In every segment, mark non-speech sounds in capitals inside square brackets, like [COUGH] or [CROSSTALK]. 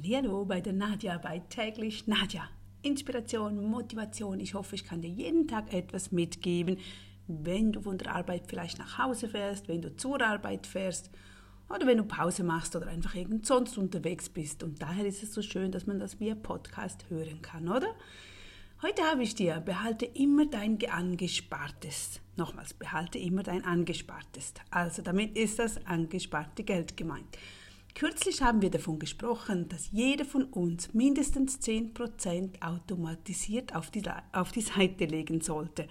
Hallo bei der Nadja bei täglich Nadja. Inspiration, Motivation. Ich hoffe, ich kann dir jeden Tag etwas mitgeben, wenn du von der Arbeit vielleicht nach Hause fährst, wenn du zur Arbeit fährst oder wenn du Pause machst oder einfach irgend sonst unterwegs bist. Und daher ist es so schön, dass man das via Podcast hören kann, oder? Heute habe ich dir, behalte immer dein Angespartes. Nochmals, behalte immer dein Angespartes. Also damit ist das angesparte Geld gemeint. Kürzlich haben wir davon gesprochen, dass jeder von uns mindestens 10% automatisiert auf die, auf die Seite legen sollte.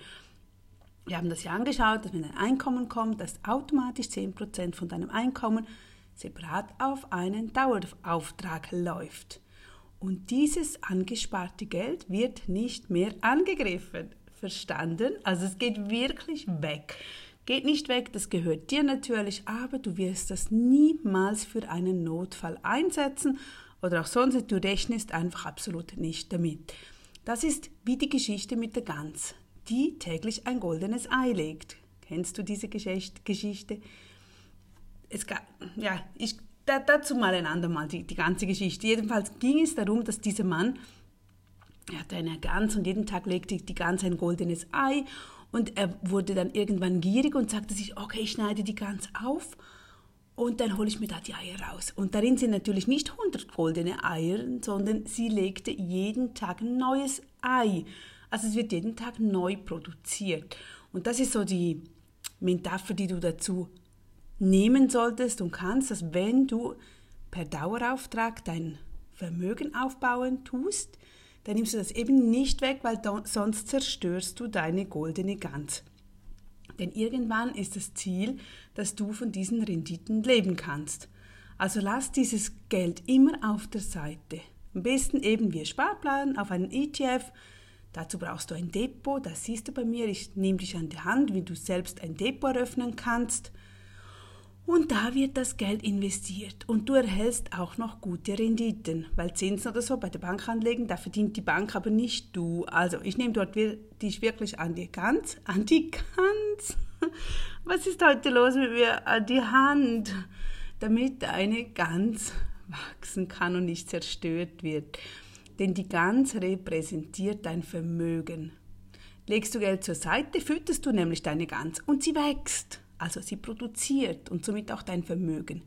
Wir haben das ja angeschaut, dass wenn ein Einkommen kommt, dass automatisch 10% von deinem Einkommen separat auf einen Dauerauftrag läuft. Und dieses angesparte Geld wird nicht mehr angegriffen. Verstanden? Also es geht wirklich weg. Geht nicht weg, das gehört dir natürlich, aber du wirst das niemals für einen Notfall einsetzen oder auch sonst, du rechnest einfach absolut nicht damit. Das ist wie die Geschichte mit der Gans, die täglich ein goldenes Ei legt. Kennst du diese Geschichte? Es gab, ja, ich, dazu mal ein andermal die, die ganze Geschichte. Jedenfalls ging es darum, dass dieser Mann, er hatte eine Gans und jeden Tag legte die Gans ein goldenes Ei und er wurde dann irgendwann gierig und sagte sich, okay, ich schneide die ganz auf und dann hole ich mir da die Eier raus. Und darin sind natürlich nicht 100 goldene Eier, sondern sie legte jeden Tag ein neues Ei. Also es wird jeden Tag neu produziert. Und das ist so die Metapher, die du dazu nehmen solltest und kannst, dass wenn du per Dauerauftrag dein Vermögen aufbauen tust, dann nimmst du das eben nicht weg, weil sonst zerstörst du deine goldene Gans. Denn irgendwann ist das Ziel, dass du von diesen Renditen leben kannst. Also lass dieses Geld immer auf der Seite. Am besten eben wie Sparplan auf einen ETF. Dazu brauchst du ein Depot, das siehst du bei mir. Ich nehme dich an die Hand, wie du selbst ein Depot eröffnen kannst. Und da wird das Geld investiert und du erhältst auch noch gute Renditen, weil Zinsen oder so bei der Bank anlegen, da verdient die Bank aber nicht du. Also ich nehme dort dich wirklich an die Gans, an die Gans. [LAUGHS] Was ist heute los mit mir? An die Hand, damit deine Gans wachsen kann und nicht zerstört wird. Denn die Gans repräsentiert dein Vermögen. Legst du Geld zur Seite, fütterst du nämlich deine Gans und sie wächst also sie produziert und somit auch dein Vermögen.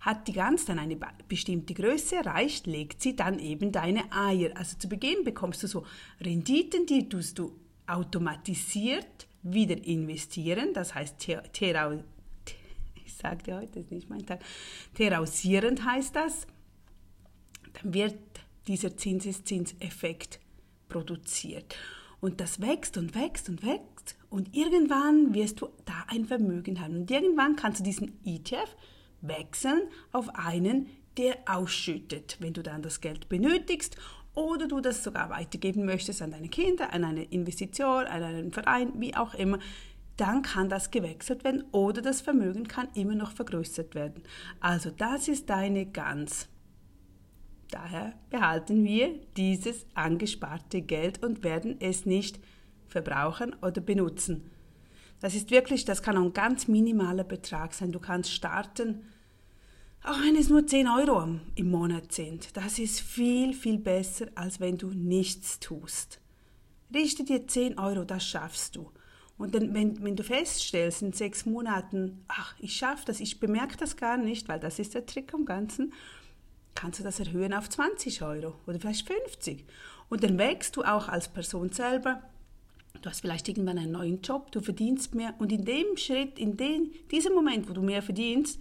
Hat die Gans dann eine bestimmte Größe erreicht, legt sie dann eben deine Eier. Also zu Beginn bekommst du so Renditen, die tust du automatisiert wieder investieren. Das heißt, terau, ich sagte heute, ist nicht mein Tag, terausierend heißt das. Dann wird dieser Zinseszinseffekt produziert. Und das wächst und wächst und wächst. Und irgendwann wirst du da ein Vermögen haben. Und irgendwann kannst du diesen ETF wechseln auf einen, der ausschüttet, wenn du dann das Geld benötigst oder du das sogar weitergeben möchtest an deine Kinder, an eine Investition, an einen Verein, wie auch immer, dann kann das gewechselt werden oder das Vermögen kann immer noch vergrößert werden. Also das ist deine ganz Daher behalten wir dieses angesparte Geld und werden es nicht verbrauchen oder benutzen. Das ist wirklich, das kann auch ein ganz minimaler Betrag sein. Du kannst starten, auch wenn es nur 10 Euro im Monat sind. Das ist viel, viel besser, als wenn du nichts tust. Richte dir 10 Euro, das schaffst du. Und dann, wenn, wenn du feststellst in sechs Monaten, ach, ich schaffe das, ich bemerke das gar nicht, weil das ist der Trick am Ganzen, kannst du das erhöhen auf 20 Euro oder vielleicht 50. Und dann wächst du auch als Person selber. Du hast vielleicht irgendwann einen neuen Job, du verdienst mehr und in dem Schritt, in den, diesem Moment, wo du mehr verdienst,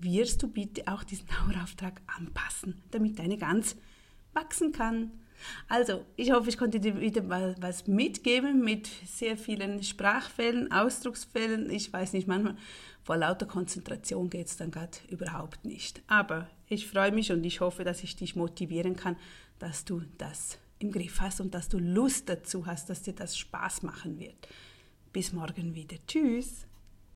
wirst du bitte auch diesen Dauerauftrag anpassen, damit deine Gans wachsen kann. Also, ich hoffe, ich konnte dir wieder was mitgeben mit sehr vielen Sprachfällen, Ausdrucksfällen. Ich weiß nicht, manchmal vor lauter Konzentration geht es dann gerade überhaupt nicht. Aber ich freue mich und ich hoffe, dass ich dich motivieren kann, dass du das im Griff hast und dass du Lust dazu hast, dass dir das Spaß machen wird. Bis morgen wieder. Tschüss.